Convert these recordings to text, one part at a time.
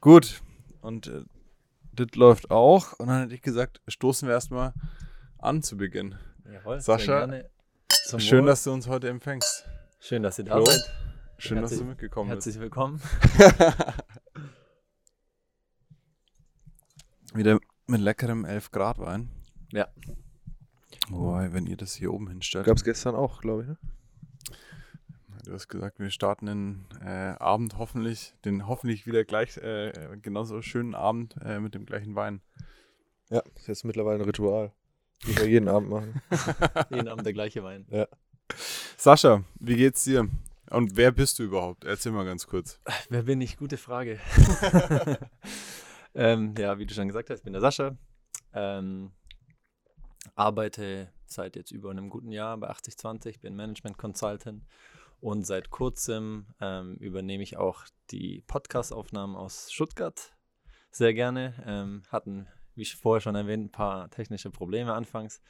Gut. Und äh, das läuft auch. Und dann hätte ich gesagt, stoßen wir erstmal an zu Beginn. Jawohl, Sascha, Schön, dass du uns heute empfängst. Schön, dass ihr da Flo, seid. Schön, dass Herzlich- du mitgekommen Herzlich willkommen. bist. Wieder mit leckerem 11 Grad Wein. Ja. Wobei, wenn ihr das hier oben hinstellt. Gab es gestern auch, glaube ich. Ne? Du hast gesagt, wir starten den äh, Abend hoffentlich, den hoffentlich wieder gleich äh, genauso schönen Abend äh, mit dem gleichen Wein. Ja, ist jetzt mittlerweile ein Ritual. Die wir jeden Abend machen. Jeden Abend der gleiche Wein. Sascha, wie geht's dir? Und wer bist du überhaupt? Erzähl mal ganz kurz. Wer bin ich? Gute Frage. ähm, ja, wie du schon gesagt hast, ich bin der Sascha. Ähm, arbeite seit jetzt über einem guten Jahr bei 8020, bin Management Consultant und seit kurzem ähm, übernehme ich auch die Podcast-Aufnahmen aus Stuttgart sehr gerne. Ähm, hatten, wie ich vorher schon erwähnt, ein paar technische Probleme anfangs.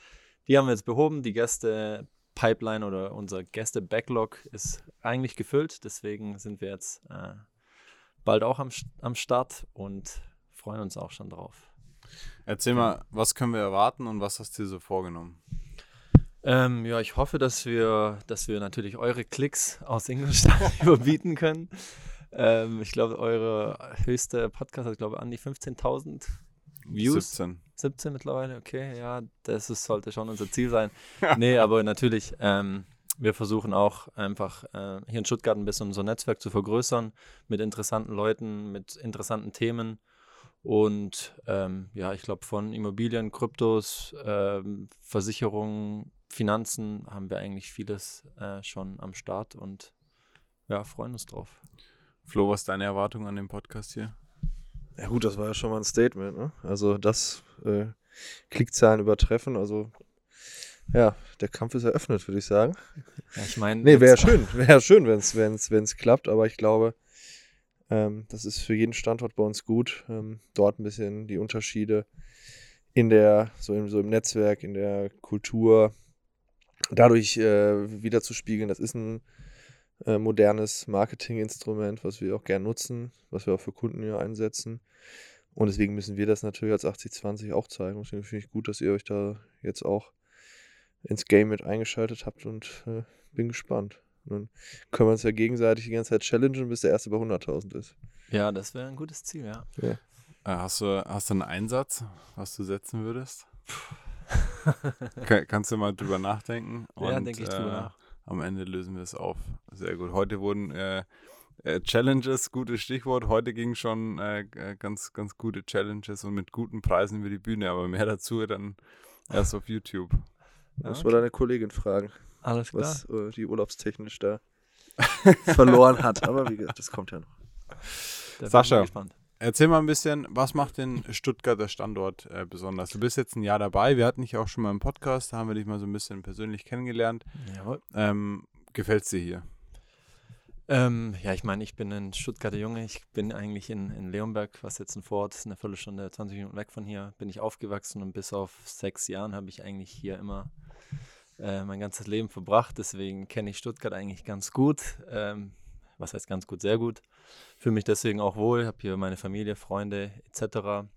Die haben wir jetzt behoben. Die Gäste-Pipeline oder unser Gäste-Backlog ist eigentlich gefüllt. Deswegen sind wir jetzt äh, bald auch am, am Start und freuen uns auch schon drauf. Erzähl mal, was können wir erwarten und was hast du dir so vorgenommen? Ähm, ja, ich hoffe, dass wir, dass wir natürlich eure Klicks aus Ingolstadt überbieten können. Ähm, ich glaube, eure höchste Podcast hat, glaube ich, an die 15.000 Views. 17. 17 mittlerweile, okay, ja, das ist, sollte schon unser Ziel sein. nee, aber natürlich, ähm, wir versuchen auch einfach äh, hier in Stuttgart ein bisschen unser Netzwerk zu vergrößern mit interessanten Leuten, mit interessanten Themen. Und ähm, ja, ich glaube, von Immobilien, Kryptos, ähm, Versicherungen, Finanzen haben wir eigentlich vieles äh, schon am Start und ja, freuen uns drauf. Flo, was ist deine Erwartung an dem Podcast hier? Ja gut, das war ja schon mal ein Statement. Ne? Also das äh, Klickzahlen übertreffen. Also ja, der Kampf ist eröffnet, würde ich sagen. Ja, ich meine, Nee, wäre schön. Wäre schön, wenn es wenn's, wenn's klappt. Aber ich glaube, ähm, das ist für jeden Standort bei uns gut. Ähm, dort ein bisschen die Unterschiede in der, so im, so im Netzwerk, in der Kultur, dadurch äh, wieder zu spiegeln. Das ist ein äh, modernes Marketinginstrument, was wir auch gern nutzen, was wir auch für Kunden hier einsetzen. Und deswegen müssen wir das natürlich als 8020 auch zeigen. Und Deswegen finde ich gut, dass ihr euch da jetzt auch ins Game mit eingeschaltet habt und äh, bin gespannt. Und dann können wir uns ja gegenseitig die ganze Zeit challengen, bis der erste bei 100.000 ist. Ja, das wäre ein gutes Ziel, ja. Äh, hast, du, hast du einen Einsatz, was du setzen würdest? Ka- kannst du mal drüber nachdenken? ja, denke ich äh, drüber nach. Am Ende lösen wir es auf. Sehr gut. Heute wurden äh, äh, Challenges, gutes Stichwort. Heute ging schon äh, äh, ganz, ganz gute Challenges und mit guten Preisen über die Bühne. Aber mehr dazu dann erst auf YouTube. Ja, Muss man deine Kollegin fragen, Alles klar. was äh, die urlaubstechnisch da verloren hat. Aber wie gesagt, das kommt ja noch. Da bin ich Sascha. Erzähl mal ein bisschen, was macht den Stuttgarter Standort äh, besonders? Du bist jetzt ein Jahr dabei. Wir hatten dich auch schon mal im Podcast. Da haben wir dich mal so ein bisschen persönlich kennengelernt. Jawohl. Ähm, Gefällt es dir hier? Ähm, ja, ich meine, ich bin ein Stuttgarter Junge. Ich bin eigentlich in, in Leonberg, was jetzt ein Vorort ist, eine Viertelstunde, 20 Minuten weg von hier, bin ich aufgewachsen und bis auf sechs Jahren habe ich eigentlich hier immer äh, mein ganzes Leben verbracht. Deswegen kenne ich Stuttgart eigentlich ganz gut. Ähm, was heißt ganz gut, sehr gut. Fühle mich deswegen auch wohl, habe hier meine Familie, Freunde etc.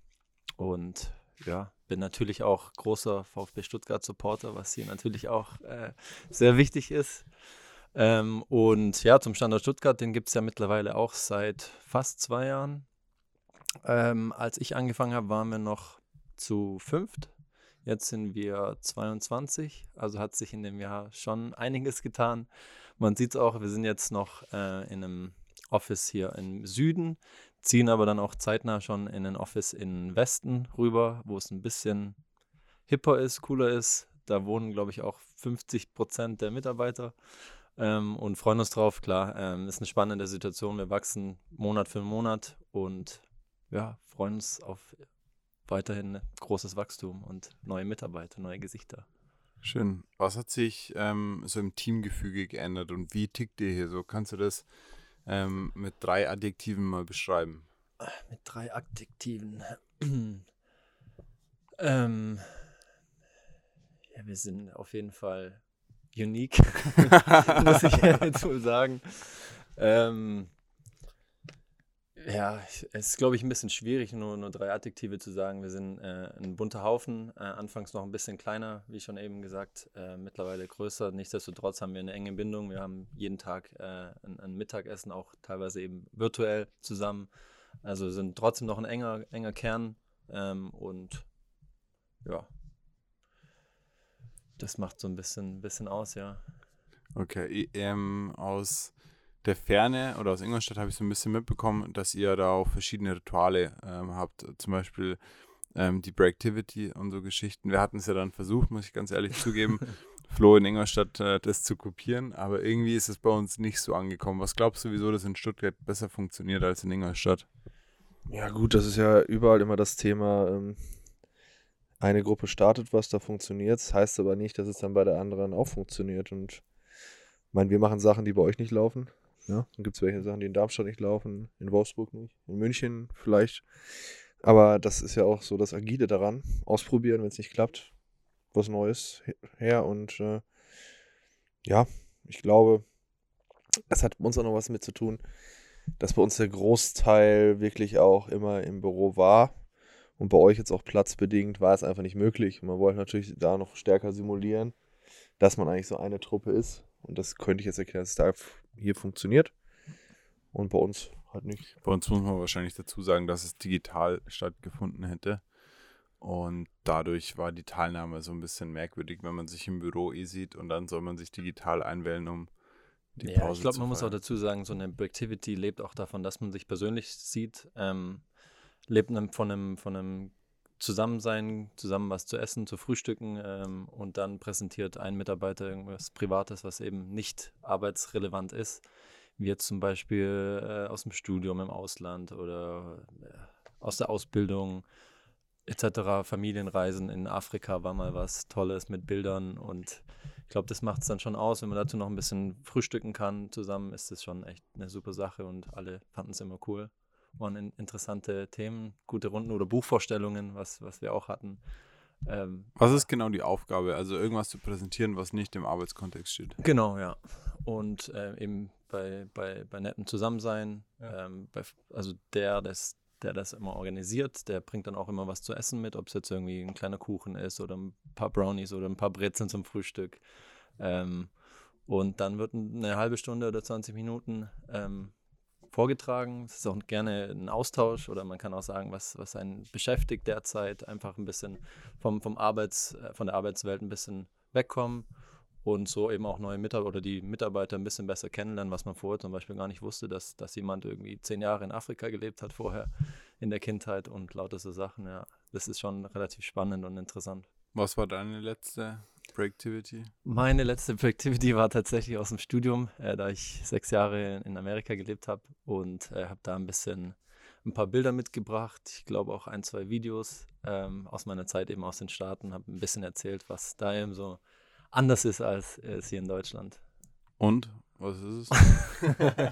Und ja, bin natürlich auch großer VfB Stuttgart-Supporter, was hier natürlich auch äh, sehr wichtig ist. Ähm, und ja, zum Standort Stuttgart, den gibt es ja mittlerweile auch seit fast zwei Jahren. Ähm, als ich angefangen habe, waren wir noch zu fünft. Jetzt sind wir 22, also hat sich in dem Jahr schon einiges getan. Man sieht es auch, wir sind jetzt noch äh, in einem Office hier im Süden, ziehen aber dann auch zeitnah schon in ein Office in Westen rüber, wo es ein bisschen hipper ist, cooler ist. Da wohnen, glaube ich, auch 50 Prozent der Mitarbeiter ähm, und freuen uns drauf. Klar, ähm, ist eine spannende Situation. Wir wachsen Monat für Monat und ja, freuen uns auf weiterhin großes Wachstum und neue Mitarbeiter, neue Gesichter. Schön. Was hat sich ähm, so im Teamgefüge geändert und wie tickt ihr hier so? Kannst du das ähm, mit drei Adjektiven mal beschreiben? Mit drei Adjektiven. ähm, ja, wir sind auf jeden Fall unique, muss ich jetzt wohl sagen. Ähm, Ja, es ist, glaube ich, ein bisschen schwierig, nur, nur drei Adjektive zu sagen. Wir sind äh, ein bunter Haufen, äh, anfangs noch ein bisschen kleiner, wie schon eben gesagt, äh, mittlerweile größer. Nichtsdestotrotz haben wir eine enge Bindung. Wir haben jeden Tag äh, ein, ein, Mittagessen, auch teilweise eben virtuell zusammen. Also sind trotzdem noch ein enger, enger Kern ähm, und ja, das macht so ein bisschen, bisschen aus, ja. Okay, ähm, aus der Ferne oder aus Ingolstadt habe ich so ein bisschen mitbekommen, dass ihr da auch verschiedene Rituale ähm, habt. Zum Beispiel ähm, die Breaktivity und so Geschichten. Wir hatten es ja dann versucht, muss ich ganz ehrlich zugeben, Flo in Ingolstadt äh, das zu kopieren, aber irgendwie ist es bei uns nicht so angekommen. Was glaubst du, wieso das in Stuttgart besser funktioniert als in Ingolstadt? Ja, gut, das ist ja überall immer das Thema. Ähm, eine Gruppe startet was, da funktioniert es, heißt aber nicht, dass es dann bei der anderen auch funktioniert. Und ich meine, wir machen Sachen, die bei euch nicht laufen. Ja, dann gibt es welche Sachen, die in Darmstadt nicht laufen, in Wolfsburg nicht, in München vielleicht. Aber das ist ja auch so das Agile daran. Ausprobieren, wenn es nicht klappt, was Neues her. Und äh, ja, ich glaube, es hat uns auch noch was mit zu tun, dass bei uns der Großteil wirklich auch immer im Büro war. Und bei euch jetzt auch platzbedingt war es einfach nicht möglich. Man wollte natürlich da noch stärker simulieren, dass man eigentlich so eine Truppe ist. Und das könnte ich jetzt erklären, dass es da hier funktioniert. Und bei uns halt nicht. Bei uns muss man wahrscheinlich dazu sagen, dass es digital stattgefunden hätte. Und dadurch war die Teilnahme so ein bisschen merkwürdig, wenn man sich im Büro eh sieht und dann soll man sich digital einwählen, um die ja, Pause Ich glaube, man muss auch dazu sagen, so eine Activity lebt auch davon, dass man sich persönlich sieht, ähm, lebt von einem, von einem Zusammensein, zusammen was zu essen, zu frühstücken ähm, und dann präsentiert ein Mitarbeiter irgendwas Privates, was eben nicht arbeitsrelevant ist, wie jetzt zum Beispiel äh, aus dem Studium im Ausland oder äh, aus der Ausbildung etc. Familienreisen in Afrika war mal was Tolles mit Bildern und ich glaube, das macht es dann schon aus. Wenn man dazu noch ein bisschen frühstücken kann zusammen, ist das schon echt eine super Sache und alle fanden es immer cool. Waren interessante Themen, gute Runden oder Buchvorstellungen, was, was wir auch hatten. Ähm, was ist genau die Aufgabe? Also irgendwas zu präsentieren, was nicht im Arbeitskontext steht. Genau, ja. Und äh, eben bei, bei, bei netten Zusammensein, ja. ähm, bei, also der das, der das immer organisiert, der bringt dann auch immer was zu essen mit, ob es jetzt irgendwie ein kleiner Kuchen ist oder ein paar Brownies oder ein paar Brezeln zum Frühstück. Ähm, und dann wird eine halbe Stunde oder 20 Minuten ähm, vorgetragen. Es ist auch gerne ein Austausch oder man kann auch sagen, was, was einen beschäftigt derzeit. Einfach ein bisschen vom, vom Arbeits, äh, von der Arbeitswelt ein bisschen wegkommen und so eben auch neue Mitarbeiter oder die Mitarbeiter ein bisschen besser kennenlernen, was man vorher zum Beispiel gar nicht wusste, dass, dass jemand irgendwie zehn Jahre in Afrika gelebt hat vorher in der Kindheit und lauter so Sachen. Ja, das ist schon relativ spannend und interessant. Was war deine letzte Breaktivity? Meine letzte Breaktivity war tatsächlich aus dem Studium, äh, da ich sechs Jahre in Amerika gelebt habe und äh, habe da ein bisschen ein paar Bilder mitgebracht. Ich glaube auch ein, zwei Videos ähm, aus meiner Zeit eben aus den Staaten. Habe ein bisschen erzählt, was da eben so anders ist als äh, hier in Deutschland. Und? Was ist es?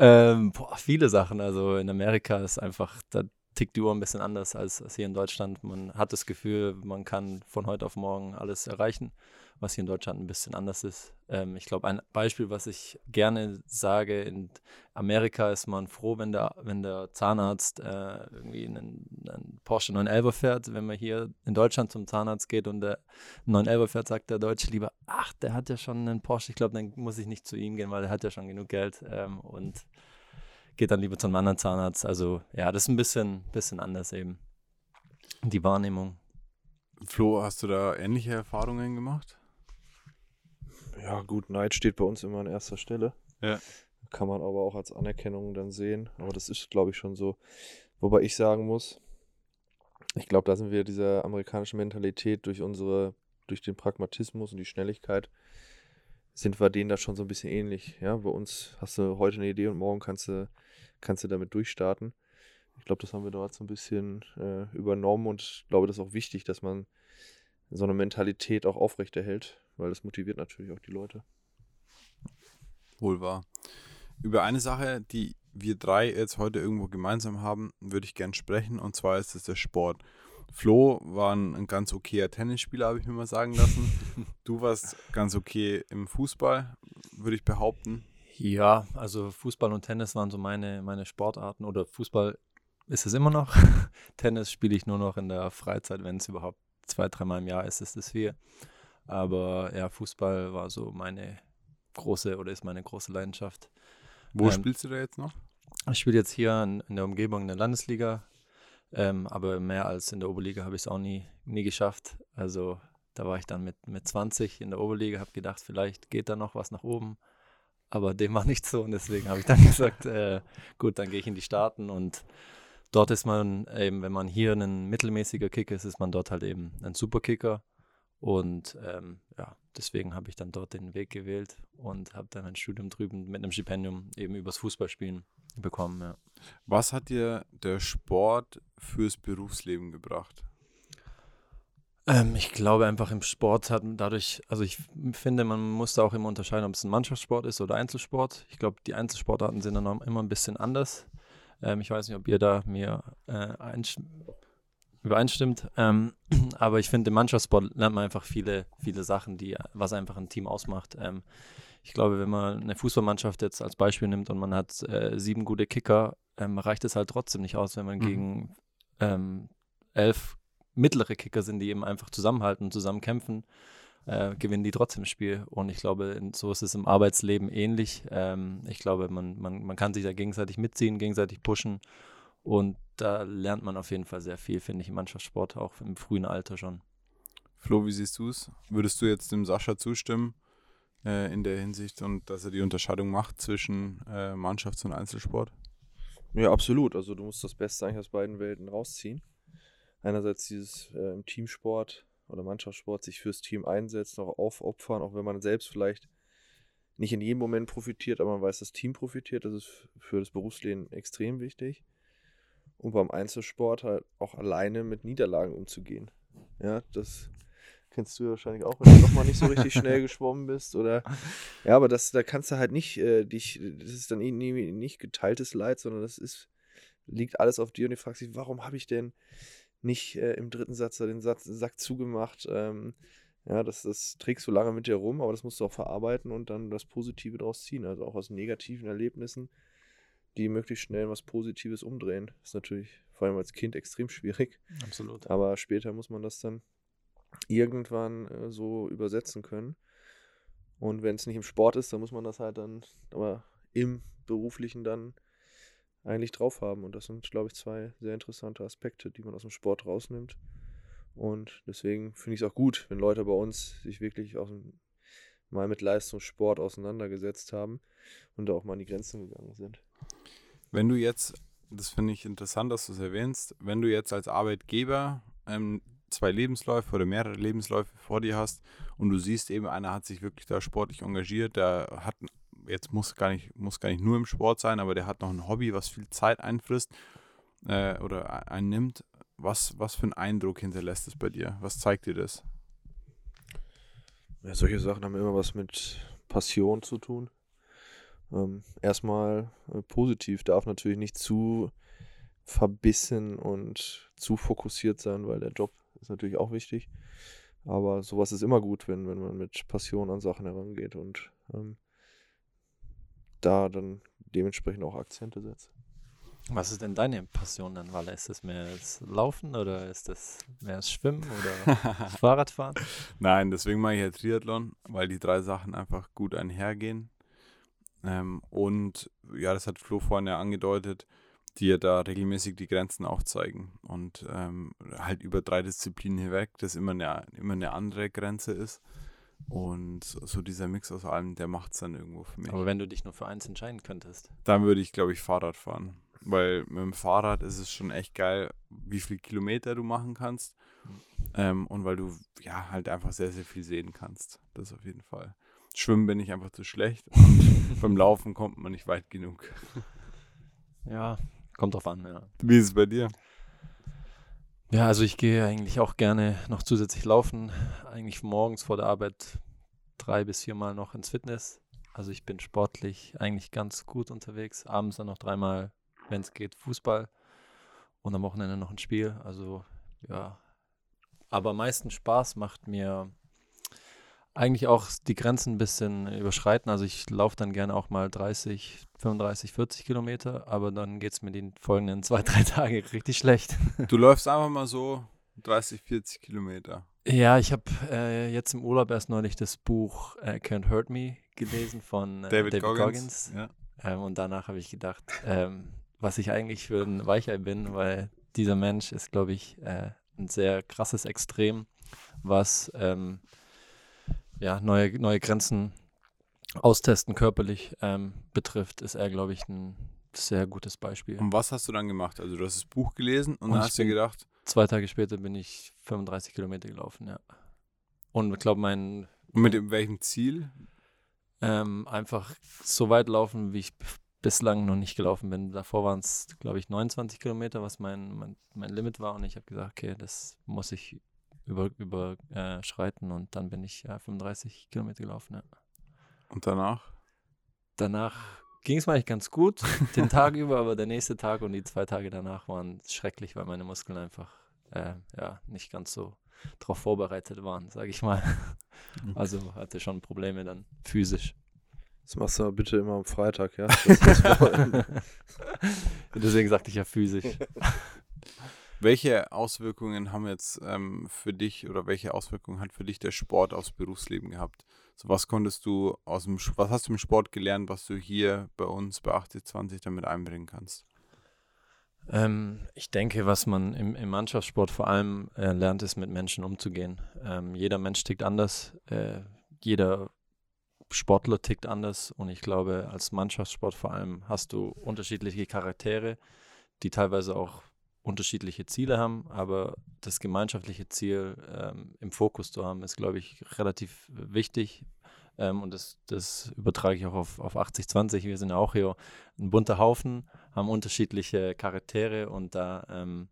ähm, boah, viele Sachen. Also in Amerika ist einfach, da tickt die Uhr ein bisschen anders als, als hier in Deutschland. Man hat das Gefühl, man kann von heute auf morgen alles erreichen, was hier in Deutschland ein bisschen anders ist. Ähm, ich glaube, ein Beispiel, was ich gerne sage, in Amerika ist man froh, wenn der, wenn der Zahnarzt äh, irgendwie einen, einen Porsche 911 fährt. Wenn man hier in Deutschland zum Zahnarzt geht und der 911 fährt, sagt der Deutsche lieber, ach, der hat ja schon einen Porsche. Ich glaube, dann muss ich nicht zu ihm gehen, weil er hat ja schon genug Geld. Ähm, und geht dann lieber zum anderen Zahnarzt. Also ja, das ist ein bisschen, bisschen anders eben. Die Wahrnehmung. Flo, hast du da ähnliche Erfahrungen gemacht? Ja, gut, Neid steht bei uns immer an erster Stelle. Ja. Kann man aber auch als Anerkennung dann sehen. Aber das ist, glaube ich, schon so. Wobei ich sagen muss, ich glaube, da sind wir dieser amerikanischen Mentalität durch unsere, durch den Pragmatismus und die Schnelligkeit sind wir denen da schon so ein bisschen ähnlich. Ja, bei uns hast du heute eine Idee und morgen kannst du, kannst du damit durchstarten. Ich glaube, das haben wir dort so ein bisschen äh, übernommen und ich glaube, das ist auch wichtig, dass man so eine Mentalität auch aufrechterhält, weil das motiviert natürlich auch die Leute. Wohl wahr. Über eine Sache, die wir drei jetzt heute irgendwo gemeinsam haben, würde ich gern sprechen und zwar ist es der Sport. Flo war ein, ein ganz okayer Tennisspieler, habe ich mir mal sagen lassen. Du warst ganz okay im Fußball, würde ich behaupten. Ja, also Fußball und Tennis waren so meine, meine Sportarten oder Fußball ist es immer noch. Tennis spiele ich nur noch in der Freizeit, wenn es überhaupt zwei, dreimal im Jahr ist, ist es viel. Aber ja, Fußball war so meine große oder ist meine große Leidenschaft. Wo Ähm, spielst du da jetzt noch? Ich spiele jetzt hier in, in der Umgebung in der Landesliga, ähm, aber mehr als in der Oberliga habe ich es auch nie, nie geschafft. Also da war ich dann mit, mit 20 in der Oberliga, habe gedacht, vielleicht geht da noch was nach oben, aber dem war nicht so und deswegen habe ich dann gesagt, äh, gut, dann gehe ich in die Staaten und dort ist man eben, wenn man hier ein mittelmäßiger Kicker ist, ist man dort halt eben ein Superkicker und ähm, ja, deswegen habe ich dann dort den Weg gewählt und habe dann ein Studium drüben mit einem Stipendium eben übers Fußballspielen bekommen, ja. Was hat dir der Sport fürs Berufsleben gebracht? Ähm, ich glaube einfach im Sport hat dadurch, also ich finde, man muss da auch immer unterscheiden, ob es ein Mannschaftssport ist oder Einzelsport. Ich glaube, die Einzelsportarten sind dann immer ein bisschen anders. Ähm, ich weiß nicht, ob ihr da mir äh, übereinstimmt, ähm, aber ich finde, im Mannschaftssport lernt man einfach viele, viele Sachen, die, was einfach ein Team ausmacht. Ähm, ich glaube, wenn man eine Fußballmannschaft jetzt als Beispiel nimmt und man hat äh, sieben gute Kicker, ähm, reicht es halt trotzdem nicht aus, wenn man Mhm. gegen ähm, elf mittlere Kicker sind, die eben einfach zusammenhalten und zusammen kämpfen, äh, gewinnen die trotzdem das Spiel. Und ich glaube, so ist es im Arbeitsleben ähnlich. Ähm, ich glaube, man, man, man kann sich da gegenseitig mitziehen, gegenseitig pushen. Und da lernt man auf jeden Fall sehr viel, finde ich, im Mannschaftssport, auch im frühen Alter schon. Flo, wie siehst du es? Würdest du jetzt dem Sascha zustimmen äh, in der Hinsicht und dass er die Unterscheidung macht zwischen äh, Mannschafts- und Einzelsport? Ja, absolut. Also du musst das Beste eigentlich aus beiden Welten rausziehen. Einerseits dieses äh, im Teamsport oder Mannschaftssport sich fürs Team einsetzen, auch aufopfern, auch wenn man selbst vielleicht nicht in jedem Moment profitiert, aber man weiß, das Team profitiert. Das ist für das Berufsleben extrem wichtig. Und beim Einzelsport halt auch alleine mit Niederlagen umzugehen. Ja, das kennst du ja wahrscheinlich auch, wenn du noch mal nicht so richtig schnell geschwommen bist oder ja, aber das, da kannst du halt nicht äh, dich, das ist dann irgendwie nicht geteiltes Leid, sondern das ist, liegt alles auf dir und du fragst dich, warum habe ich denn nicht äh, im dritten Satz da den Satz, Sack zugemacht? Ähm, ja, das, das trägst du lange mit dir rum, aber das musst du auch verarbeiten und dann das Positive daraus ziehen. Also auch aus negativen Erlebnissen, die möglichst schnell was Positives umdrehen. Das ist natürlich vor allem als Kind extrem schwierig. Absolut. Aber später muss man das dann irgendwann äh, so übersetzen können. Und wenn es nicht im Sport ist, dann muss man das halt dann aber im Beruflichen dann eigentlich drauf haben. Und das sind, glaube ich, zwei sehr interessante Aspekte, die man aus dem Sport rausnimmt. Und deswegen finde ich es auch gut, wenn Leute bei uns sich wirklich dem, mal mit Leistungssport auseinandergesetzt haben und da auch mal an die Grenzen gegangen sind. Wenn du jetzt, das finde ich interessant, dass du es erwähnst, wenn du jetzt als Arbeitgeber ähm, zwei Lebensläufe oder mehrere Lebensläufe vor dir hast und du siehst eben, einer hat sich wirklich da sportlich engagiert, der hat, jetzt muss gar nicht, muss gar nicht nur im Sport sein, aber der hat noch ein Hobby, was viel Zeit einfrisst äh, oder e- einnimmt. Was, was für einen Eindruck hinterlässt es bei dir? Was zeigt dir das? Ja, solche Sachen haben immer was mit Passion zu tun. Ähm, erstmal äh, positiv, darf natürlich nicht zu verbissen und zu fokussiert sein, weil der Job ist natürlich auch wichtig. Aber sowas ist immer gut, wenn, wenn man mit Passion an Sachen herangeht und ähm, da dann dementsprechend auch Akzente setzt. Was ist denn deine Passion dann, Walle? Ist das mehr das Laufen oder ist das mehr das Schwimmen oder das Fahrradfahren? Nein, deswegen mache ich ja Triathlon, weil die drei Sachen einfach gut einhergehen. Ähm, und ja, das hat Flo vorhin ja angedeutet, die ja da regelmäßig die Grenzen aufzeigen und ähm, halt über drei Disziplinen hinweg, das immer eine, immer eine andere Grenze ist. Und so dieser Mix aus allem, der macht es dann irgendwo für mich. Aber wenn du dich nur für eins entscheiden könntest. Dann würde ich, glaube ich, Fahrrad fahren. Weil mit dem Fahrrad ist es schon echt geil, wie viel Kilometer du machen kannst. Ähm, und weil du ja halt einfach sehr, sehr viel sehen kannst. Das auf jeden Fall. Schwimmen bin ich einfach zu schlecht. Und beim Laufen kommt man nicht weit genug. Ja, kommt drauf an, ja. Wie ist es bei dir? Ja, also ich gehe eigentlich auch gerne noch zusätzlich laufen. Eigentlich morgens vor der Arbeit drei bis viermal noch ins Fitness. Also ich bin sportlich eigentlich ganz gut unterwegs. Abends dann noch dreimal, wenn es geht, Fußball. Und am Wochenende noch ein Spiel. Also ja. Aber am meisten Spaß macht mir eigentlich auch die Grenzen ein bisschen überschreiten. Also ich laufe dann gerne auch mal 30, 35, 40 Kilometer, aber dann geht es mir die folgenden zwei, drei Tage richtig schlecht. Du läufst einfach mal so 30, 40 Kilometer. Ja, ich habe äh, jetzt im Urlaub erst neulich das Buch äh, Can't Hurt Me gelesen von äh, David, David, Goggins. Goggins. Ja. Ähm, und danach habe ich gedacht, ähm, was ich eigentlich für ein Weichei bin, weil dieser Mensch ist, glaube ich, äh, ein sehr krasses Extrem, was ähm, ja, neue, neue Grenzen austesten körperlich ähm, betrifft, ist er, glaube ich, ein sehr gutes Beispiel. Und was hast du dann gemacht? Also du hast das Buch gelesen und, Und dann hast dir gedacht, Zwei Tage später bin ich 35 Kilometer gelaufen, ja. Und ich glaube, mein und mit welchem Ziel? ähm, einfach so weit laufen, wie ich bislang noch nicht gelaufen bin. Davor waren es, glaube ich, 29 Kilometer, was mein, mein, mein Limit war. Und ich habe gesagt, okay, das muss ich überschreiten über, äh, schreiten. und dann bin ich ja 35 Kilometer gelaufen. Ja. Und danach? Danach ging es mir eigentlich ganz gut, den Tag über, aber der nächste Tag und die zwei Tage danach waren schrecklich, weil meine Muskeln einfach äh, ja, nicht ganz so darauf vorbereitet waren, sage ich mal. Also hatte schon Probleme dann physisch. Das machst du aber bitte immer am Freitag, ja? Deswegen sagte ich ja physisch. Welche Auswirkungen haben jetzt ähm, für dich oder welche Auswirkungen hat für dich der Sport aufs Berufsleben gehabt? So was konntest du aus dem, was hast du im Sport gelernt, was du hier bei uns bei 8020 damit einbringen kannst? Ähm, ich denke, was man im, im Mannschaftssport vor allem äh, lernt, ist mit Menschen umzugehen. Ähm, jeder Mensch tickt anders, äh, jeder Sportler tickt anders und ich glaube, als Mannschaftssport vor allem hast du unterschiedliche Charaktere, die teilweise auch unterschiedliche Ziele haben, aber das gemeinschaftliche Ziel ähm, im Fokus zu haben, ist, glaube ich, relativ wichtig. Ähm, und das, das übertrage ich auch auf, auf 80-20. Wir sind ja auch hier ein bunter Haufen, haben unterschiedliche Charaktere und da, ähm,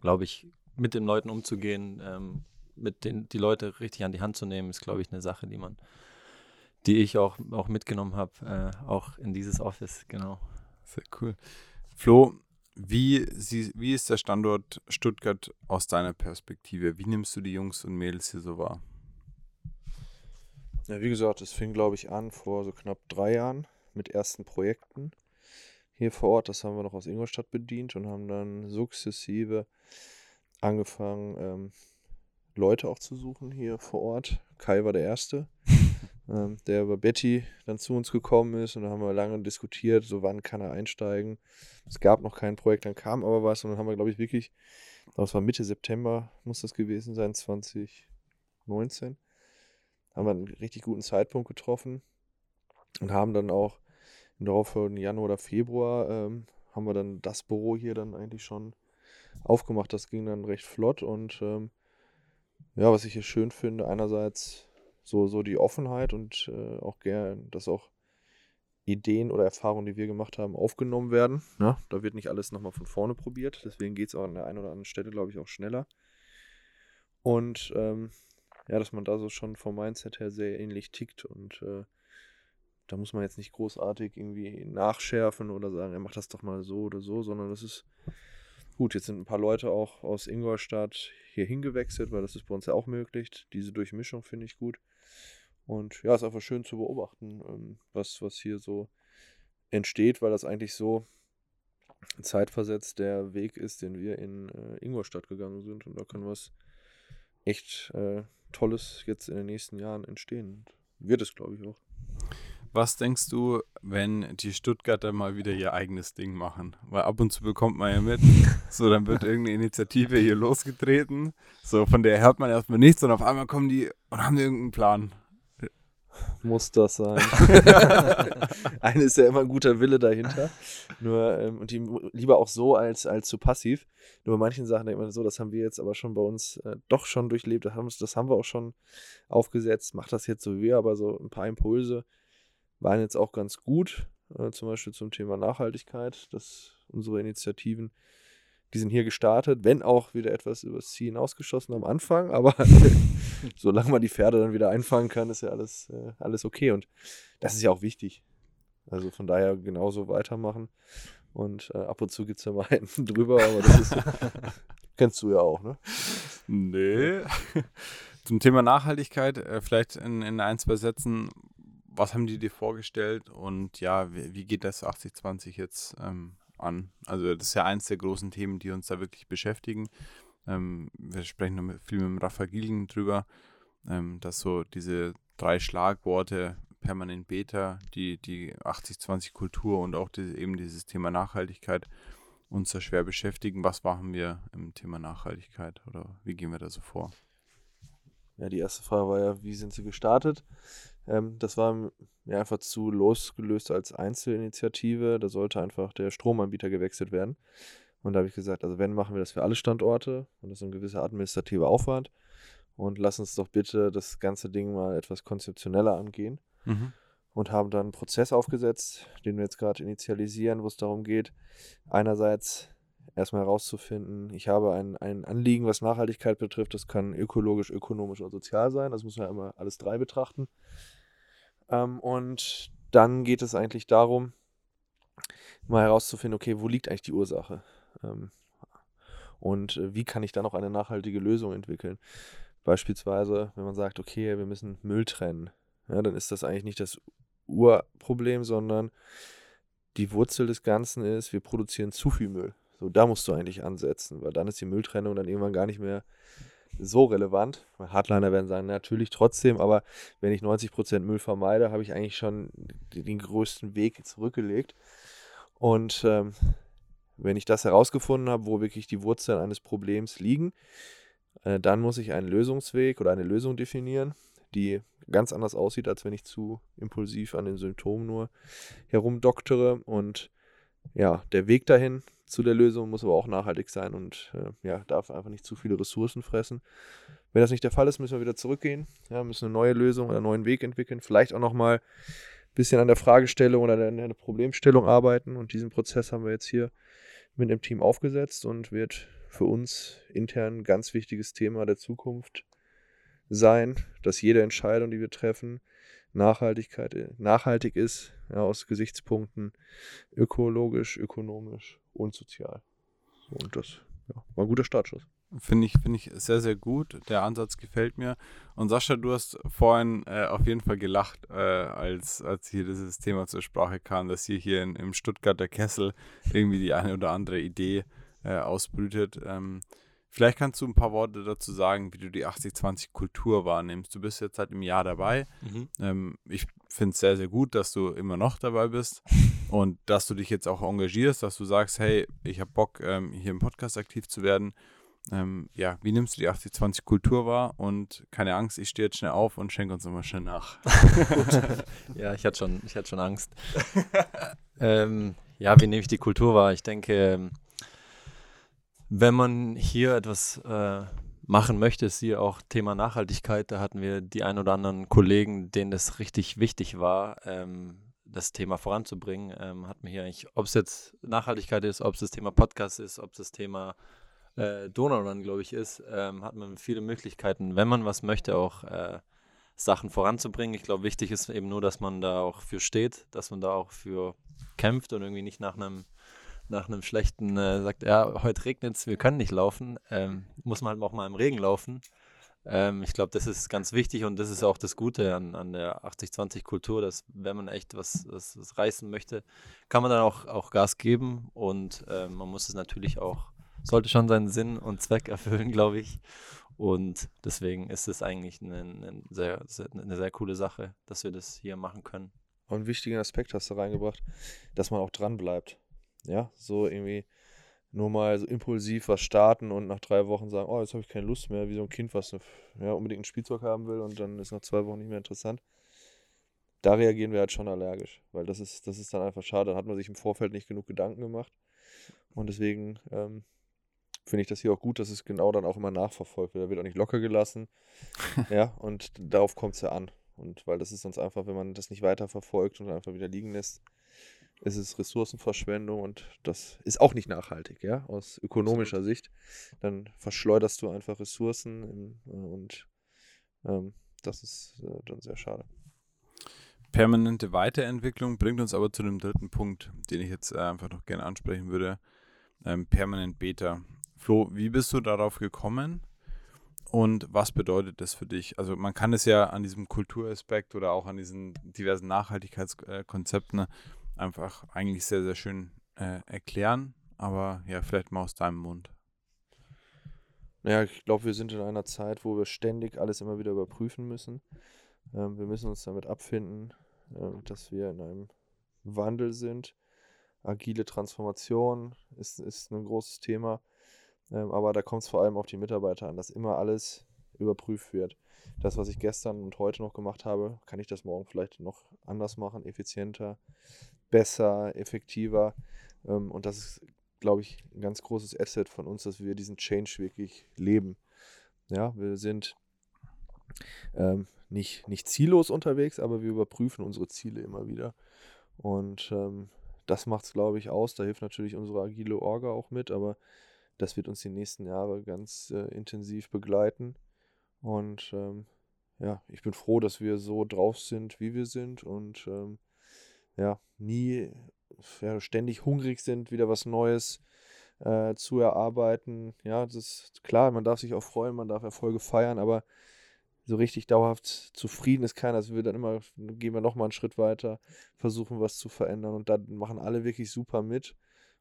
glaube ich, mit den Leuten umzugehen, ähm, mit den die Leute richtig an die Hand zu nehmen, ist, glaube ich, eine Sache, die man, die ich auch, auch mitgenommen habe, äh, auch in dieses Office, genau. Sehr cool. Flo, wie, sie, wie ist der Standort Stuttgart aus deiner Perspektive? Wie nimmst du die Jungs und Mädels hier so wahr? Ja, wie gesagt, es fing, glaube ich, an vor so knapp drei Jahren mit ersten Projekten hier vor Ort. Das haben wir noch aus Ingolstadt bedient und haben dann sukzessive angefangen, ähm, Leute auch zu suchen hier vor Ort. Kai war der Erste, ähm, der über Betty dann zu uns gekommen ist und da haben wir lange diskutiert, so wann kann er einsteigen. Es gab noch kein Projekt, dann kam aber was und dann haben wir, glaube ich, wirklich, das war Mitte September, muss das gewesen sein, 2019 haben wir einen richtig guten Zeitpunkt getroffen und haben dann auch im darauffolgenden Januar oder Februar ähm, haben wir dann das Büro hier dann eigentlich schon aufgemacht. Das ging dann recht flott und ähm, ja, was ich hier schön finde, einerseits so, so die Offenheit und äh, auch gern, dass auch Ideen oder Erfahrungen, die wir gemacht haben, aufgenommen werden. Ja, da wird nicht alles nochmal von vorne probiert. Deswegen geht es auch an der einen oder anderen Stelle, glaube ich, auch schneller. Und ähm, ja, dass man da so schon vom Mindset her sehr ähnlich tickt und äh, da muss man jetzt nicht großartig irgendwie nachschärfen oder sagen, er macht das doch mal so oder so, sondern das ist gut. Jetzt sind ein paar Leute auch aus Ingolstadt hier hingewechselt, weil das ist bei uns ja auch möglich. Diese Durchmischung finde ich gut. Und ja, ist einfach schön zu beobachten, ähm, was, was hier so entsteht, weil das eigentlich so zeitversetzt der Weg ist, den wir in äh, Ingolstadt gegangen sind. Und da kann was echt äh, Tolles jetzt in den nächsten Jahren entstehen. Wird es, glaube ich, auch. Was denkst du, wenn die Stuttgarter mal wieder ihr eigenes Ding machen? Weil ab und zu bekommt man ja mit, so dann wird irgendeine Initiative hier losgetreten, so von der hört man erstmal nichts und auf einmal kommen die und haben irgendeinen Plan. Muss das sein. Eine ist ja immer ein guter Wille dahinter. Nur, ähm, und die lieber auch so als, als zu passiv. Nur bei manchen Sachen denkt man so, das haben wir jetzt aber schon bei uns äh, doch schon durchlebt. Das haben, das haben wir auch schon aufgesetzt. Macht das jetzt so wie wir, aber so ein paar Impulse waren jetzt auch ganz gut. Äh, zum Beispiel zum Thema Nachhaltigkeit, dass unsere Initiativen, die sind hier gestartet, wenn auch wieder etwas übers Ziel hinausgeschossen am Anfang, aber solange man die Pferde dann wieder einfangen kann, ist ja alles, äh, alles okay. Und das ist ja auch wichtig. Also von daher genauso weitermachen. Und äh, ab und zu gibt es ja mal einen drüber, aber das ist, kennst du ja auch, ne? Nee. Zum Thema Nachhaltigkeit, äh, vielleicht in, in ein, zwei Sätzen, was haben die dir vorgestellt und ja, wie, wie geht das 80-20 jetzt ähm, an? Also das ist ja eins der großen Themen, die uns da wirklich beschäftigen. Ähm, wir sprechen noch viel mit dem Rafa Gielen drüber, ähm, dass so diese drei Schlagworte permanent Beta, die, die 80-20 Kultur und auch die, eben dieses Thema Nachhaltigkeit uns da schwer beschäftigen. Was machen wir im Thema Nachhaltigkeit oder wie gehen wir da so vor? Ja, die erste Frage war ja, wie sind sie gestartet? Ähm, das war ja einfach zu losgelöst als Einzelinitiative. Da sollte einfach der Stromanbieter gewechselt werden. Und da habe ich gesagt, also wenn, machen wir das für alle Standorte und das ist ein gewisser administrativer Aufwand. Und lass uns doch bitte das ganze Ding mal etwas konzeptioneller angehen. Mhm. Und haben dann einen Prozess aufgesetzt, den wir jetzt gerade initialisieren, wo es darum geht, einerseits erstmal herauszufinden, ich habe ein, ein Anliegen, was Nachhaltigkeit betrifft, das kann ökologisch, ökonomisch oder sozial sein. Das muss man ja immer alles drei betrachten. Ähm, und dann geht es eigentlich darum, mal herauszufinden, okay, wo liegt eigentlich die Ursache? Ähm, und äh, wie kann ich dann auch eine nachhaltige Lösung entwickeln? Beispielsweise, wenn man sagt, okay, wir müssen Müll trennen, ja, dann ist das eigentlich nicht das Urproblem, sondern die Wurzel des Ganzen ist, wir produzieren zu viel Müll. So, da musst du eigentlich ansetzen, weil dann ist die Mülltrennung dann irgendwann gar nicht mehr so relevant. Hardliner werden sagen, natürlich trotzdem, aber wenn ich 90% Müll vermeide, habe ich eigentlich schon den größten Weg zurückgelegt. Und ähm, wenn ich das herausgefunden habe, wo wirklich die Wurzeln eines Problems liegen, äh, dann muss ich einen Lösungsweg oder eine Lösung definieren, die ganz anders aussieht, als wenn ich zu impulsiv an den Symptomen nur herumdoktere. Und ja, der Weg dahin zu der Lösung muss aber auch nachhaltig sein und äh, ja, darf einfach nicht zu viele Ressourcen fressen. Wenn das nicht der Fall ist, müssen wir wieder zurückgehen, ja, müssen eine neue Lösung oder einen neuen Weg entwickeln, vielleicht auch nochmal ein bisschen an der Fragestellung oder an der Problemstellung arbeiten. Und diesen Prozess haben wir jetzt hier mit dem Team aufgesetzt und wird für uns intern ein ganz wichtiges Thema der Zukunft sein, dass jede Entscheidung, die wir treffen, Nachhaltigkeit, äh, nachhaltig ist, ja, aus Gesichtspunkten ökologisch, ökonomisch und sozial. Und das ja, war ein guter Startschuss. Finde ich, find ich sehr, sehr gut. Der Ansatz gefällt mir. Und Sascha, du hast vorhin äh, auf jeden Fall gelacht, äh, als, als hier dieses Thema zur Sprache kam, dass hier, hier in, im Stuttgarter Kessel irgendwie die eine oder andere Idee äh, ausbrütet. Ähm, vielleicht kannst du ein paar Worte dazu sagen, wie du die 80-20-Kultur wahrnimmst. Du bist jetzt seit einem Jahr dabei. Mhm. Ähm, ich finde es sehr, sehr gut, dass du immer noch dabei bist und dass du dich jetzt auch engagierst, dass du sagst, hey, ich habe Bock, ähm, hier im Podcast aktiv zu werden. Ähm, ja, wie nimmst du die 80-20-Kultur wahr? Und keine Angst, ich stehe jetzt schnell auf und schenke uns nochmal schnell nach. ja, ich hatte schon, ich hatte schon Angst. ähm, ja, wie nehme ich die Kultur wahr? Ich denke, ähm, wenn man hier etwas äh, machen möchte, ist hier auch Thema Nachhaltigkeit. Da hatten wir die ein oder anderen Kollegen, denen das richtig wichtig war, ähm, das Thema voranzubringen. Ähm, hat mir hier eigentlich, ob es jetzt Nachhaltigkeit ist, ob es das Thema Podcast ist, ob es das Thema äh, Donaurun, glaube ich, ist, ähm, hat man viele Möglichkeiten, wenn man was möchte, auch äh, Sachen voranzubringen. Ich glaube, wichtig ist eben nur, dass man da auch für steht, dass man da auch für kämpft und irgendwie nicht nach einem nach einem schlechten äh, sagt, ja, heute regnet es, wir können nicht laufen, ähm, muss man halt auch mal im Regen laufen. Ähm, ich glaube, das ist ganz wichtig und das ist auch das Gute an, an der 80-20-Kultur, dass wenn man echt was, was, was, reißen möchte, kann man dann auch, auch Gas geben und äh, man muss es natürlich auch sollte schon seinen Sinn und Zweck erfüllen, glaube ich. Und deswegen ist es eigentlich eine, eine, sehr, eine sehr coole Sache, dass wir das hier machen können. Und einen wichtigen Aspekt hast du reingebracht, dass man auch dran bleibt. Ja, so irgendwie nur mal so impulsiv was starten und nach drei Wochen sagen, oh, jetzt habe ich keine Lust mehr, wie so ein Kind, was ja, unbedingt ein Spielzeug haben will und dann ist nach zwei Wochen nicht mehr interessant. Da reagieren wir halt schon allergisch, weil das ist, das ist dann einfach schade. Da hat man sich im Vorfeld nicht genug Gedanken gemacht. Und deswegen ähm, finde ich das hier auch gut, dass es genau dann auch immer nachverfolgt wird. Da wird auch nicht locker gelassen. ja, und darauf kommt es ja an. Und weil das ist sonst einfach, wenn man das nicht weiter verfolgt und einfach wieder liegen lässt, ist es Ressourcenverschwendung und das ist auch nicht nachhaltig, ja, aus ökonomischer Absolut. Sicht. Dann verschleuderst du einfach Ressourcen in, äh, und ähm, das ist äh, dann sehr schade. Permanente Weiterentwicklung bringt uns aber zu dem dritten Punkt, den ich jetzt äh, einfach noch gerne ansprechen würde. Ähm, permanent Beta. Flo, wie bist du darauf gekommen? Und was bedeutet das für dich? Also man kann es ja an diesem Kulturaspekt oder auch an diesen diversen Nachhaltigkeitskonzepten einfach eigentlich sehr, sehr schön äh, erklären. Aber ja, vielleicht mal aus deinem Mund. Ja, ich glaube, wir sind in einer Zeit, wo wir ständig alles immer wieder überprüfen müssen. Ähm, wir müssen uns damit abfinden, äh, dass wir in einem Wandel sind. Agile Transformation ist, ist ein großes Thema. Ähm, aber da kommt es vor allem auf die Mitarbeiter an, dass immer alles überprüft wird. Das, was ich gestern und heute noch gemacht habe, kann ich das morgen vielleicht noch anders machen, effizienter, besser, effektiver. Ähm, und das ist, glaube ich, ein ganz großes Asset von uns, dass wir diesen Change wirklich leben. Ja, wir sind ähm, nicht, nicht ziellos unterwegs, aber wir überprüfen unsere Ziele immer wieder. Und ähm, das macht es, glaube ich, aus. Da hilft natürlich unsere agile Orga auch mit, aber das wird uns die nächsten Jahre ganz äh, intensiv begleiten. Und ähm, ja, ich bin froh, dass wir so drauf sind, wie wir sind und ähm, ja, nie ja, ständig hungrig sind, wieder was Neues äh, zu erarbeiten. Ja, das ist klar, man darf sich auch freuen, man darf Erfolge feiern, aber so richtig dauerhaft zufrieden ist keiner. Also wir dann immer, gehen wir nochmal einen Schritt weiter, versuchen was zu verändern und dann machen alle wirklich super mit.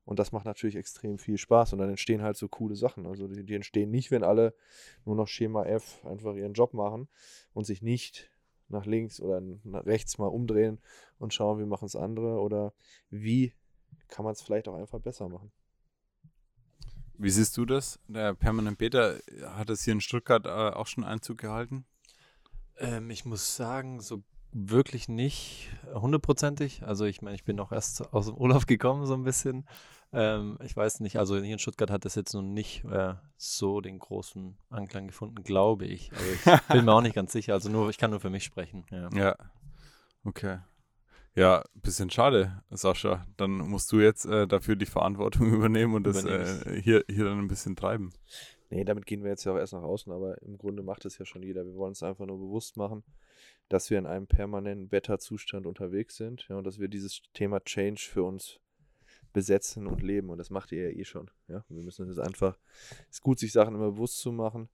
Und das macht natürlich extrem viel Spaß und dann entstehen halt so coole Sachen. Also die, die entstehen nicht, wenn alle nur noch Schema F einfach ihren Job machen und sich nicht nach links oder nach rechts mal umdrehen und schauen, wie machen es andere oder wie kann man es vielleicht auch einfach besser machen. Wie siehst du das? Der Permanent Beta hat es hier in Stuttgart äh, auch schon Einzug gehalten? Ähm, ich muss sagen, so wirklich nicht hundertprozentig. Also ich meine, ich bin auch erst aus dem Urlaub gekommen, so ein bisschen. Ähm, ich weiß nicht, also hier in Stuttgart hat das jetzt noch nicht äh, so den großen Anklang gefunden, glaube ich. Aber ich bin mir auch nicht ganz sicher. Also nur, ich kann nur für mich sprechen. Ja. ja. Okay. Ja, bisschen schade, Sascha. Dann musst du jetzt äh, dafür die Verantwortung übernehmen und das äh, hier, hier dann ein bisschen treiben. Nee, damit gehen wir jetzt ja auch erst nach außen, aber im Grunde macht es ja schon jeder. Wir wollen es einfach nur bewusst machen, dass wir in einem permanenten Beta-Zustand unterwegs sind ja, und dass wir dieses Thema Change für uns besetzen und leben. Und das macht ihr ja eh schon. Ja? Wir müssen es einfach, es ist gut, sich Sachen immer bewusst zu machen.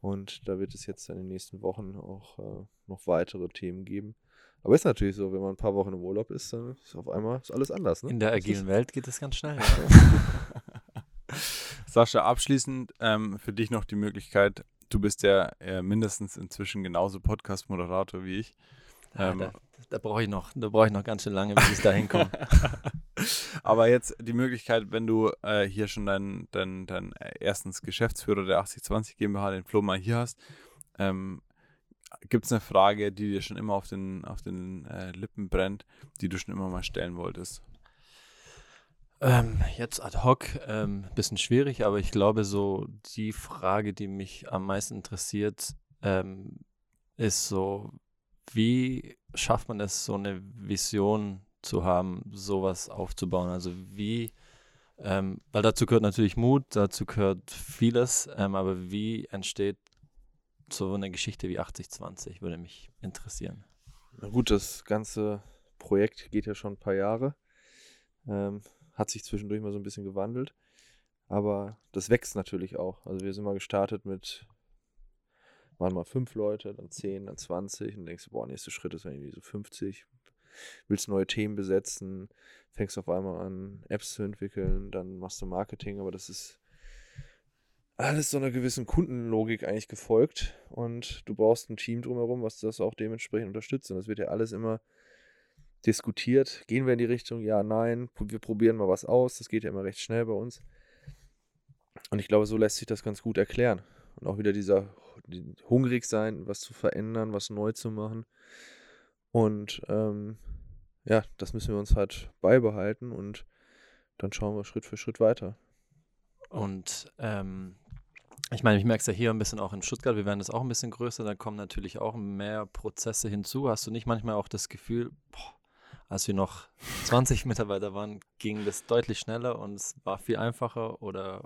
Und da wird es jetzt in den nächsten Wochen auch äh, noch weitere Themen geben. Aber ist natürlich so, wenn man ein paar Wochen im Urlaub ist, dann ist auf einmal ist alles anders. Ne? In der agilen Welt geht es ganz schnell. Sascha, abschließend ähm, für dich noch die Möglichkeit, du bist ja äh, mindestens inzwischen genauso Podcast-Moderator wie ich. Ähm, da, da brauche ich noch, da brauche ich noch ganz schön lange, bis ich da hinkomme. Aber jetzt die Möglichkeit, wenn du äh, hier schon deinen dein, dein, erstens Geschäftsführer der 8020 GmbH, den Flo mal hier hast, ähm, gibt es eine Frage, die dir schon immer auf den, auf den äh, Lippen brennt, die du schon immer mal stellen wolltest? Ähm, jetzt ad hoc, ähm, bisschen schwierig, aber ich glaube, so die Frage, die mich am meisten interessiert, ähm, ist so, wie schafft man es, so eine Vision zu haben, sowas aufzubauen? Also wie, ähm, weil dazu gehört natürlich Mut, dazu gehört vieles, ähm, aber wie entsteht so eine Geschichte wie 8020, würde mich interessieren. Na gut, das ganze Projekt geht ja schon ein paar Jahre. Ähm, hat sich zwischendurch mal so ein bisschen gewandelt. Aber das wächst natürlich auch. Also wir sind mal gestartet mit, waren mal fünf Leute, dann zehn, dann 20 und denkst boah, nächster Schritt ist irgendwie so 50. Willst neue Themen besetzen, fängst auf einmal an, Apps zu entwickeln, dann machst du Marketing, aber das ist alles so einer gewissen Kundenlogik eigentlich gefolgt und du brauchst ein Team drumherum, was das auch dementsprechend unterstützt. Und das wird ja alles immer diskutiert. Gehen wir in die Richtung, ja, nein, wir probieren mal was aus. Das geht ja immer recht schnell bei uns. Und ich glaube, so lässt sich das ganz gut erklären. Und auch wieder dieser hungrig sein, was zu verändern, was neu zu machen. Und ähm, ja, das müssen wir uns halt beibehalten und dann schauen wir Schritt für Schritt weiter. Und ähm, ich meine, ich merke es ja hier ein bisschen auch in Stuttgart, wir werden das auch ein bisschen größer, da kommen natürlich auch mehr Prozesse hinzu. Hast du nicht manchmal auch das Gefühl, boah, als wir noch 20 Mitarbeiter waren, ging das deutlich schneller und es war viel einfacher oder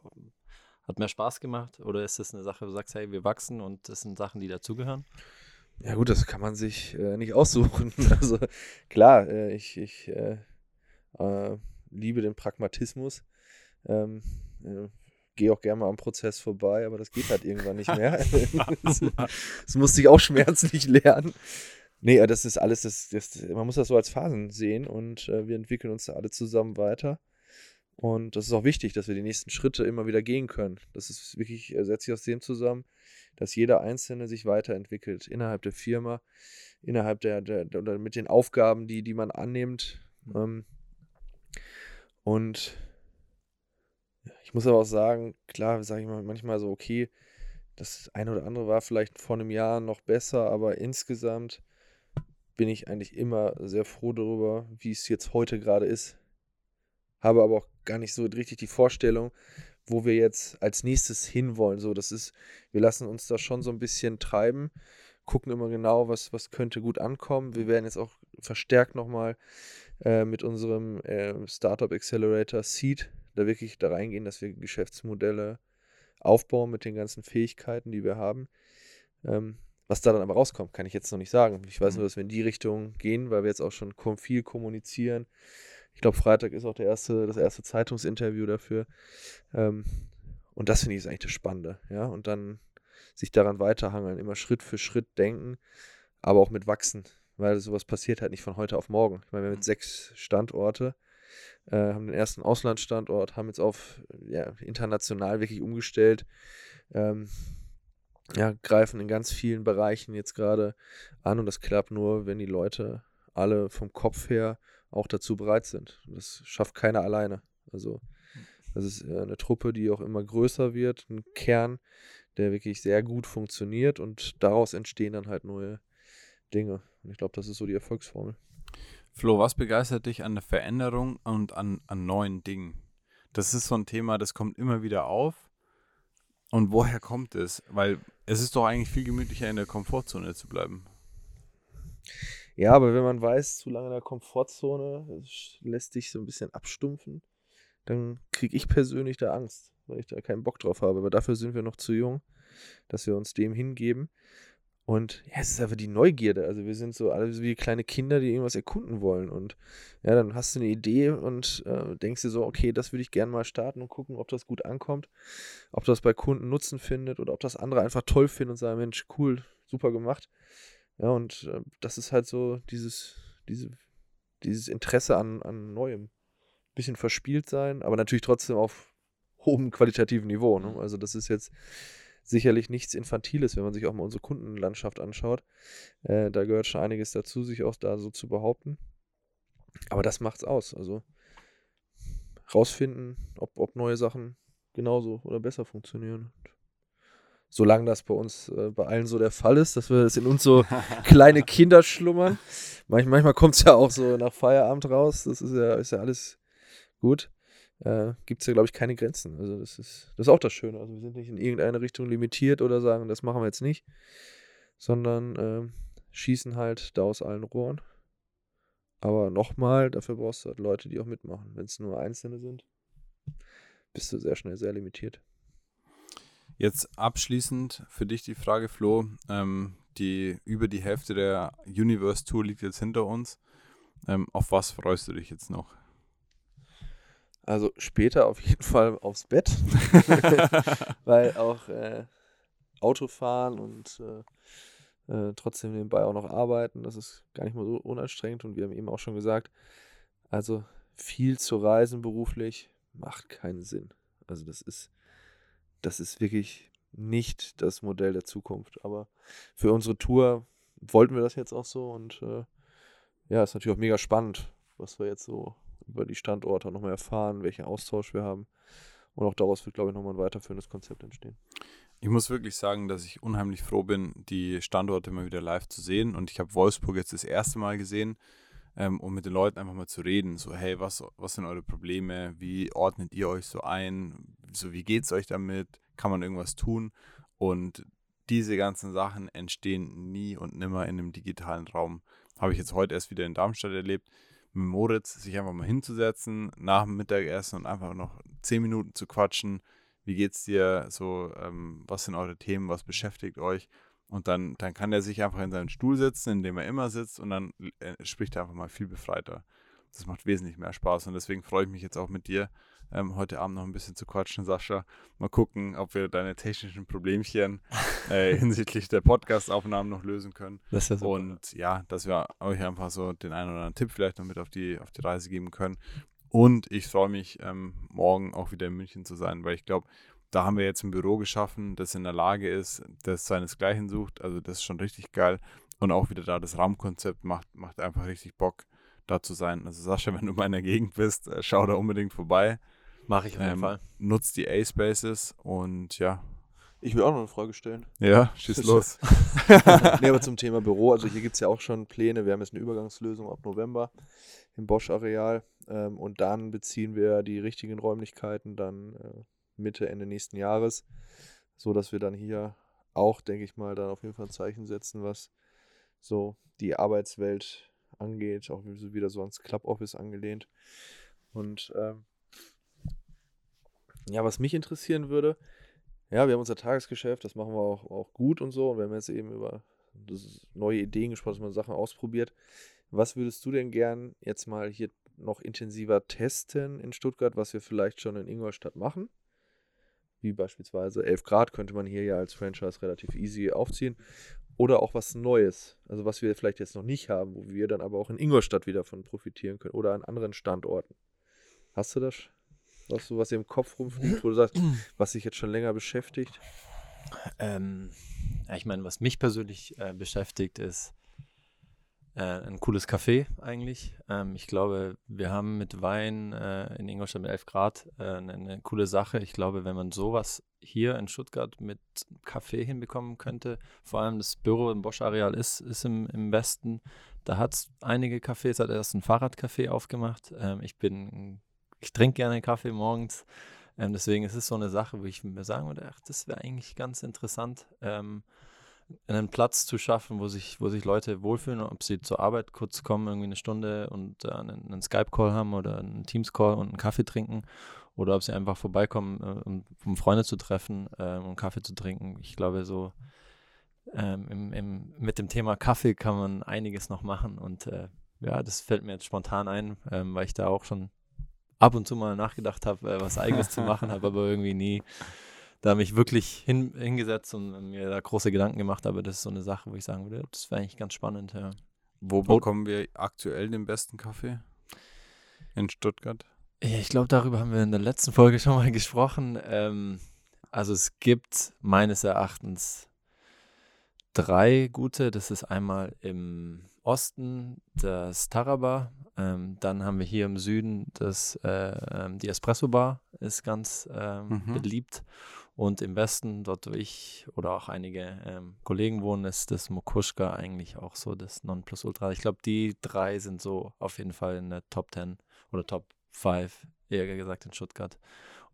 hat mehr Spaß gemacht? Oder ist das eine Sache, wo du sagst, hey, wir wachsen und das sind Sachen, die dazugehören? Ja gut, das kann man sich äh, nicht aussuchen. Also klar, äh, ich, ich äh, äh liebe den Pragmatismus. Ähm, äh, gehe auch gerne mal am Prozess vorbei, aber das geht halt irgendwann nicht mehr. das, das musste ich auch schmerzlich lernen. Nee, das ist alles, das, das, man muss das so als Phasen sehen und äh, wir entwickeln uns da alle zusammen weiter. Und das ist auch wichtig, dass wir die nächsten Schritte immer wieder gehen können. Das ist wirklich, äh, setzt sich aus dem zusammen, dass jeder Einzelne sich weiterentwickelt innerhalb der Firma, innerhalb der, der, der oder mit den Aufgaben, die, die man annimmt. Ähm, und ich muss aber auch sagen, klar, sage ich mal manchmal so, okay, das eine oder andere war vielleicht vor einem Jahr noch besser, aber insgesamt bin ich eigentlich immer sehr froh darüber, wie es jetzt heute gerade ist. Habe aber auch gar nicht so richtig die Vorstellung, wo wir jetzt als nächstes hinwollen. So, das ist, wir lassen uns da schon so ein bisschen treiben, gucken immer genau, was, was könnte gut ankommen. Wir werden jetzt auch verstärkt nochmal äh, mit unserem äh, Startup Accelerator Seed da wirklich da reingehen, dass wir Geschäftsmodelle aufbauen mit den ganzen Fähigkeiten, die wir haben. Ähm, was da dann aber rauskommt, kann ich jetzt noch nicht sagen. Ich weiß nur, mhm. dass wir in die Richtung gehen, weil wir jetzt auch schon viel kommunizieren. Ich glaube, Freitag ist auch der erste, das erste Zeitungsinterview dafür. Ähm, und das finde ich ist eigentlich das Spannende, ja. Und dann sich daran weiterhangeln, immer Schritt für Schritt denken, aber auch mit wachsen, weil sowas passiert halt nicht von heute auf morgen. Ich meine, wir haben jetzt sechs Standorte, äh, haben den ersten Auslandsstandort, haben jetzt auf ja, international wirklich umgestellt. Ähm, ja, greifen in ganz vielen Bereichen jetzt gerade an und das klappt nur, wenn die Leute alle vom Kopf her auch dazu bereit sind. Das schafft keiner alleine. Also das ist äh, eine Truppe, die auch immer größer wird, ein Kern, der wirklich sehr gut funktioniert und daraus entstehen dann halt neue Dinge. Und ich glaube, das ist so die Erfolgsformel. Flo, was begeistert dich an der Veränderung und an, an neuen Dingen? Das ist so ein Thema, das kommt immer wieder auf. Und woher kommt es? Weil es ist doch eigentlich viel gemütlicher, in der Komfortzone zu bleiben. Ja, aber wenn man weiß, zu lange in der Komfortzone lässt dich so ein bisschen abstumpfen, dann kriege ich persönlich da Angst, weil ich da keinen Bock drauf habe. Aber dafür sind wir noch zu jung, dass wir uns dem hingeben. Und ja, es ist einfach die Neugierde. Also wir sind so alle wie kleine Kinder, die irgendwas erkunden wollen. Und ja, dann hast du eine Idee und äh, denkst dir so, okay, das würde ich gerne mal starten und gucken, ob das gut ankommt, ob das bei Kunden Nutzen findet oder ob das andere einfach toll finden und sagen, Mensch, cool, super gemacht. Ja, und äh, das ist halt so dieses, diese, dieses Interesse an, an Neuem. Bisschen verspielt sein, aber natürlich trotzdem auf hohem qualitativen Niveau. Ne? Mhm. Also das ist jetzt sicherlich nichts Infantiles, wenn man sich auch mal unsere Kundenlandschaft anschaut. Äh, da gehört schon einiges dazu, sich auch da so zu behaupten. Aber das macht's aus. Also rausfinden, ob, ob neue Sachen genauso oder besser funktionieren. Solange das bei uns, äh, bei allen so der Fall ist, dass wir das in uns so kleine Kinder schlummern. Manch, manchmal kommt es ja auch so nach Feierabend raus. Das ist ja, ist ja alles gut äh, gibt es ja, glaube ich, keine Grenzen. Also das ist, das ist auch das Schöne. Also wir sind nicht in irgendeine Richtung limitiert oder sagen, das machen wir jetzt nicht, sondern äh, schießen halt da aus allen Rohren. Aber nochmal, dafür brauchst du halt Leute, die auch mitmachen. Wenn es nur Einzelne sind, bist du sehr schnell sehr limitiert. Jetzt abschließend für dich die Frage, Flo. Ähm, die, über die Hälfte der Universe Tour liegt jetzt hinter uns. Ähm, auf was freust du dich jetzt noch? Also später auf jeden Fall aufs Bett, weil auch äh, Autofahren und äh, äh, trotzdem nebenbei auch noch arbeiten, das ist gar nicht mal so unanstrengend und wir haben eben auch schon gesagt, also viel zu reisen beruflich macht keinen Sinn. Also das ist, das ist wirklich nicht das Modell der Zukunft. Aber für unsere Tour wollten wir das jetzt auch so und äh, ja, ist natürlich auch mega spannend, was wir jetzt so über die Standorte nochmal erfahren, welchen Austausch wir haben. Und auch daraus wird, glaube ich, nochmal ein weiterführendes Konzept entstehen. Ich muss wirklich sagen, dass ich unheimlich froh bin, die Standorte immer wieder live zu sehen. Und ich habe Wolfsburg jetzt das erste Mal gesehen, ähm, um mit den Leuten einfach mal zu reden. So, hey, was, was sind eure Probleme? Wie ordnet ihr euch so ein? So, wie geht es euch damit? Kann man irgendwas tun? Und diese ganzen Sachen entstehen nie und nimmer in einem digitalen Raum. Habe ich jetzt heute erst wieder in Darmstadt erlebt mit Moritz sich einfach mal hinzusetzen, nach dem Mittagessen und einfach noch zehn Minuten zu quatschen. Wie geht's dir? So, ähm, was sind eure Themen? Was beschäftigt euch? Und dann, dann kann er sich einfach in seinen Stuhl setzen, in dem er immer sitzt, und dann äh, spricht er einfach mal viel befreiter. das macht wesentlich mehr Spaß und deswegen freue ich mich jetzt auch mit dir ähm, heute Abend noch ein bisschen zu quatschen, Sascha. Mal gucken, ob wir deine technischen Problemchen äh, hinsichtlich der Podcast-Aufnahmen noch lösen können. Das ist ja Und ja, dass wir euch einfach so den einen oder anderen Tipp vielleicht noch mit auf die, auf die Reise geben können. Und ich freue mich, ähm, morgen auch wieder in München zu sein, weil ich glaube, da haben wir jetzt ein Büro geschaffen, das in der Lage ist, das seinesgleichen sucht. Also das ist schon richtig geil. Und auch wieder da das Raumkonzept macht, macht einfach richtig Bock, da zu sein. Also Sascha, wenn du mal in der Gegend bist, äh, schau da unbedingt vorbei. Mache ich auf jeden Ähm, Fall. Nutzt die A-Spaces und ja. Ich will auch noch eine Frage stellen. Ja, schieß los. nee, aber zum Thema Büro, also hier gibt es ja auch schon Pläne. Wir haben jetzt eine Übergangslösung ab November im Bosch-Areal ähm, und dann beziehen wir die richtigen Räumlichkeiten dann äh, Mitte, Ende nächsten Jahres, so dass wir dann hier auch, denke ich mal, dann auf jeden Fall ein Zeichen setzen, was so die Arbeitswelt angeht, auch wieder so ans Club-Office angelehnt. Und ähm, ja, was mich interessieren würde, ja, wir haben unser Tagesgeschäft, das machen wir auch, auch gut und so. Und wir haben jetzt eben über neue Ideen gesprochen, dass man Sachen ausprobiert. Was würdest du denn gern jetzt mal hier noch intensiver testen in Stuttgart, was wir vielleicht schon in Ingolstadt machen? Wie beispielsweise 11 Grad könnte man hier ja als Franchise relativ easy aufziehen. Oder auch was Neues, also was wir vielleicht jetzt noch nicht haben, wo wir dann aber auch in Ingolstadt wieder von profitieren können oder an anderen Standorten. Hast du das? Was du was dir im Kopf rumfliegt, wo du sagst, was dich jetzt schon länger beschäftigt? Ähm, ja, ich meine, was mich persönlich äh, beschäftigt, ist äh, ein cooles Café eigentlich. Ähm, ich glaube, wir haben mit Wein äh, in Ingolstadt mit 11 Grad äh, eine, eine coole Sache. Ich glaube, wenn man sowas hier in Stuttgart mit Café hinbekommen könnte, vor allem das Büro im Bosch-Areal ist, ist im, im Westen, da hat es einige Cafés, hat erst ein Fahrradcafé aufgemacht. Ähm, ich bin, ich trinke gerne Kaffee morgens. Ähm, deswegen ist es so eine Sache, wo ich mir sagen würde, ach, das wäre eigentlich ganz interessant, ähm, einen Platz zu schaffen, wo sich, wo sich Leute wohlfühlen, ob sie zur Arbeit kurz kommen, irgendwie eine Stunde und äh, einen, einen Skype-Call haben oder einen Teams-Call und einen Kaffee trinken oder ob sie einfach vorbeikommen, äh, um, um Freunde zu treffen äh, und Kaffee zu trinken. Ich glaube, so ähm, im, im, mit dem Thema Kaffee kann man einiges noch machen und äh, ja, das fällt mir jetzt spontan ein, ähm, weil ich da auch schon ab und zu mal nachgedacht habe, äh, was eigenes zu machen, habe aber irgendwie nie da mich wirklich hin, hingesetzt und mir da große Gedanken gemacht habe. Das ist so eine Sache, wo ich sagen würde, das wäre eigentlich ganz spannend, ja. Wo bekommen wir aktuell den besten Kaffee? In Stuttgart? Ja, ich glaube, darüber haben wir in der letzten Folge schon mal gesprochen. Ähm, also es gibt meines Erachtens drei gute. Das ist einmal im Osten das Taraba. Ähm, dann haben wir hier im Süden das, äh, ähm, die Espresso Bar ist ganz ähm, Mhm. beliebt. Und im Westen, dort wo ich oder auch einige ähm, Kollegen wohnen, ist das Mokuschka eigentlich auch so das Nonplusultra. Ich glaube, die drei sind so auf jeden Fall in der Top 10 oder Top 5, eher gesagt in Stuttgart.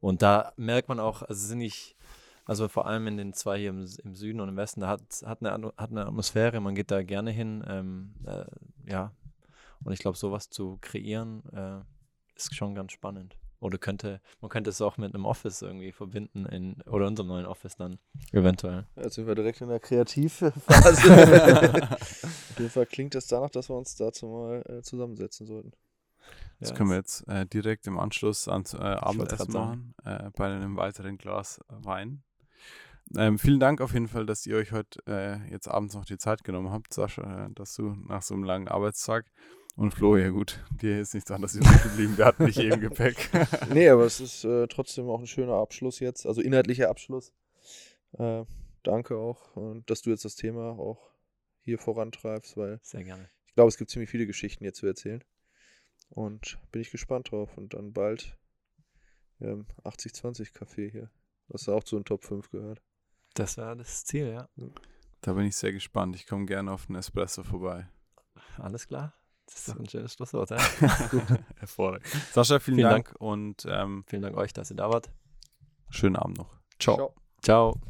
Und da merkt man auch, also sind nicht, also vor allem in den zwei hier im, im Süden und im Westen, da hat, hat, eine, hat eine Atmosphäre, man geht da gerne hin. Ähm, äh, ja, und ich glaube, sowas zu kreieren, äh, ist schon ganz spannend. Oder könnte, man könnte es auch mit einem Office irgendwie verbinden, in, oder unserem neuen Office dann, eventuell. Jetzt sind wir direkt in der Kreativphase. Auf jeden Fall klingt es danach, dass wir uns dazu mal äh, zusammensetzen sollten. Das Ja, können wir jetzt äh, direkt im Anschluss ans äh, Abendessen machen, äh, bei einem weiteren Glas Wein. Ähm, vielen Dank auf jeden Fall, dass ihr euch heute äh, jetzt abends noch die Zeit genommen habt, Sascha, äh, dass du nach so einem langen Arbeitstag und Flo, ja gut, dir ist nichts anderes übrig geblieben, der hat mich eh im Gepäck. Nee, aber es ist äh, trotzdem auch ein schöner Abschluss jetzt, also inhaltlicher Abschluss. Äh, danke auch, äh, dass du jetzt das Thema auch hier vorantreibst, weil Sehr gerne. ich glaube, es gibt ziemlich viele Geschichten hier zu erzählen. Und bin ich gespannt drauf. Und dann bald ähm, 80-20 Café hier, was auch zu den Top 5 gehört. Das war das Ziel, ja. Da bin ich sehr gespannt. Ich komme gerne auf einen Espresso vorbei. Alles klar. Das ist ein schönes Schlusswort. Ja? Hervorragend. Sascha, vielen, Vielen Dank, und ähm, Vielen Dank euch, dass ihr da wart. schönen Abend noch. Ciao. Ciao.